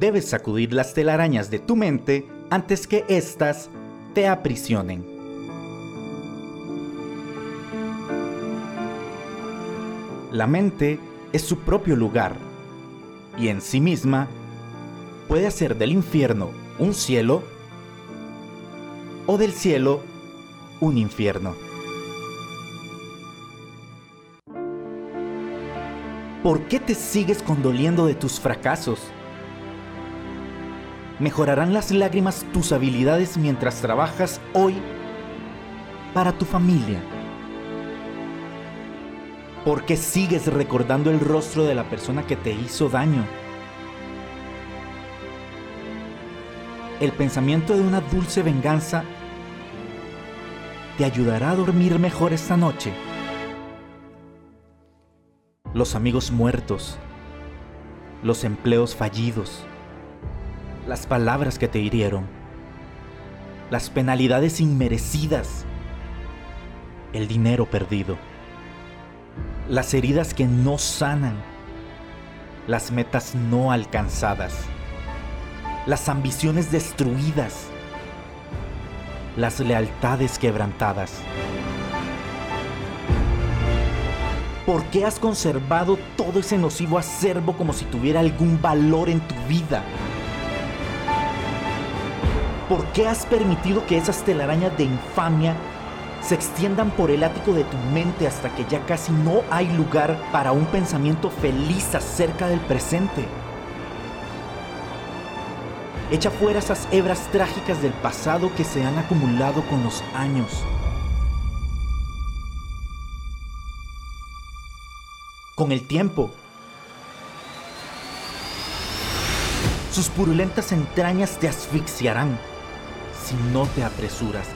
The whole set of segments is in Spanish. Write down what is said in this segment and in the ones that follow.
debes sacudir las telarañas de tu mente antes que éstas te aprisionen. La mente es su propio lugar y en sí misma puede hacer del infierno un cielo o del cielo un infierno. ¿Por qué te sigues condoliendo de tus fracasos? ¿Mejorarán las lágrimas tus habilidades mientras trabajas hoy para tu familia? ¿Por qué sigues recordando el rostro de la persona que te hizo daño? El pensamiento de una dulce venganza te ayudará a dormir mejor esta noche. Los amigos muertos, los empleos fallidos, las palabras que te hirieron, las penalidades inmerecidas, el dinero perdido, las heridas que no sanan, las metas no alcanzadas, las ambiciones destruidas, las lealtades quebrantadas. ¿Por qué has conservado todo ese nocivo acervo como si tuviera algún valor en tu vida? ¿Por qué has permitido que esas telarañas de infamia se extiendan por el ático de tu mente hasta que ya casi no hay lugar para un pensamiento feliz acerca del presente? Echa fuera esas hebras trágicas del pasado que se han acumulado con los años. Con el tiempo, sus purulentas entrañas te asfixiarán si no te apresuras.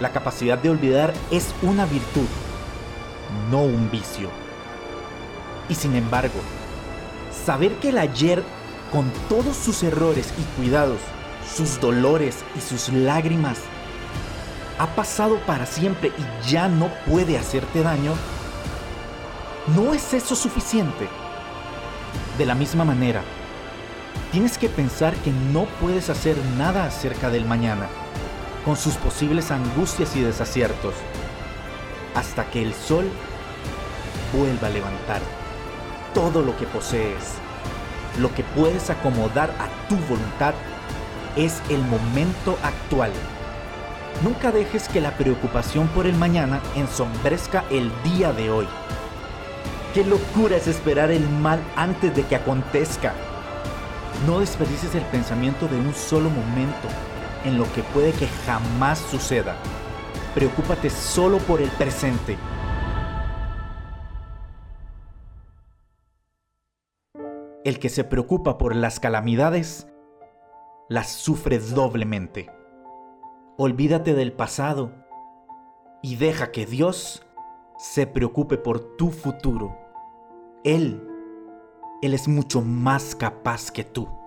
La capacidad de olvidar es una virtud, no un vicio. Y sin embargo, saber que el ayer con todos sus errores y cuidados, sus dolores y sus lágrimas, ha pasado para siempre y ya no puede hacerte daño, ¿no es eso suficiente? De la misma manera, tienes que pensar que no puedes hacer nada acerca del mañana, con sus posibles angustias y desaciertos, hasta que el sol vuelva a levantar todo lo que posees lo que puedes acomodar a tu voluntad es el momento actual. Nunca dejes que la preocupación por el mañana ensombrezca el día de hoy. Qué locura es esperar el mal antes de que acontezca. No desperdices el pensamiento de un solo momento en lo que puede que jamás suceda. Preocúpate solo por el presente El que se preocupa por las calamidades, las sufre doblemente. Olvídate del pasado y deja que Dios se preocupe por tu futuro. Él, Él es mucho más capaz que tú.